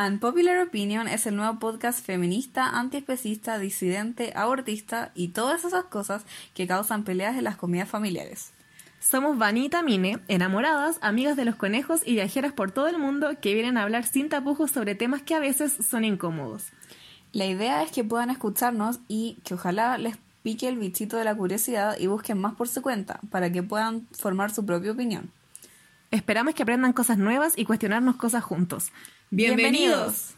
Unpopular Opinion es el nuevo podcast feminista, antiespecista, disidente, abortista y todas esas cosas que causan peleas en las comidas familiares. Somos Vanita Mine, enamoradas, amigas de los conejos y viajeras por todo el mundo que vienen a hablar sin tapujos sobre temas que a veces son incómodos. La idea es que puedan escucharnos y que ojalá les pique el bichito de la curiosidad y busquen más por su cuenta para que puedan formar su propia opinión. Esperamos que aprendan cosas nuevas y cuestionarnos cosas juntos. ¡Bienvenidos!